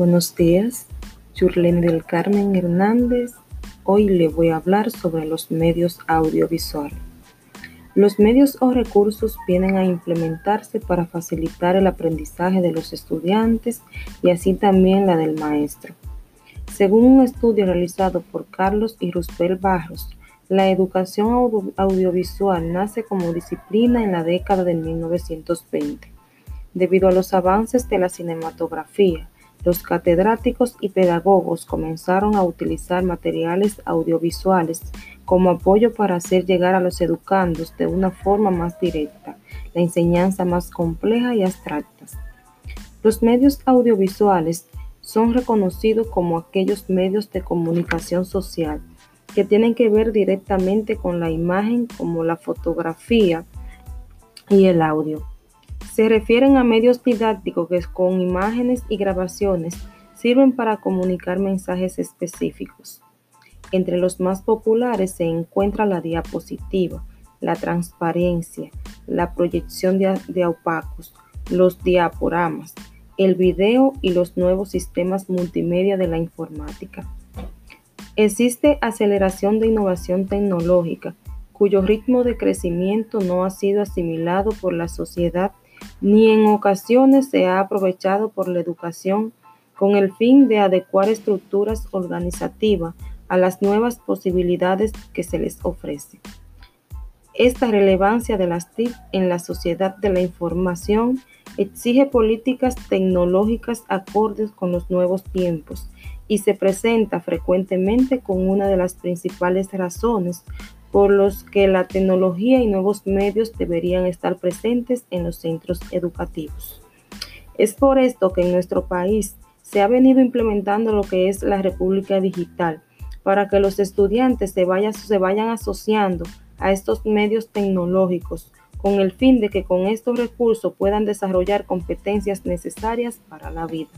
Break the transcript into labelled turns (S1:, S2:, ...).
S1: Buenos días, Yurlene del Carmen Hernández. Hoy le voy a hablar sobre los medios audiovisuales. Los medios o recursos vienen a implementarse para facilitar el aprendizaje de los estudiantes y así también la del maestro. Según un estudio realizado por Carlos y Rusbel Barros, la educación audiovisual nace como disciplina en la década de 1920. Debido a los avances de la cinematografía, los catedráticos y pedagogos comenzaron a utilizar materiales audiovisuales como apoyo para hacer llegar a los educandos de una forma más directa la enseñanza más compleja y abstracta. Los medios audiovisuales son reconocidos como aquellos medios de comunicación social que tienen que ver directamente con la imagen como la fotografía y el audio. Se refieren a medios didácticos que con imágenes y grabaciones sirven para comunicar mensajes específicos. Entre los más populares se encuentra la diapositiva, la transparencia, la proyección de, de opacos, los diaporamas, el video y los nuevos sistemas multimedia de la informática. Existe aceleración de innovación tecnológica, cuyo ritmo de crecimiento no ha sido asimilado por la sociedad ni en ocasiones se ha aprovechado por la educación con el fin de adecuar estructuras organizativas a las nuevas posibilidades que se les ofrece. Esta relevancia de las TIC en la sociedad de la información exige políticas tecnológicas acordes con los nuevos tiempos y se presenta frecuentemente con una de las principales razones por los que la tecnología y nuevos medios deberían estar presentes en los centros educativos. Es por esto que en nuestro país se ha venido implementando lo que es la República Digital, para que los estudiantes se vayan, se vayan asociando a estos medios tecnológicos con el fin de que con estos recursos puedan desarrollar competencias necesarias para la vida.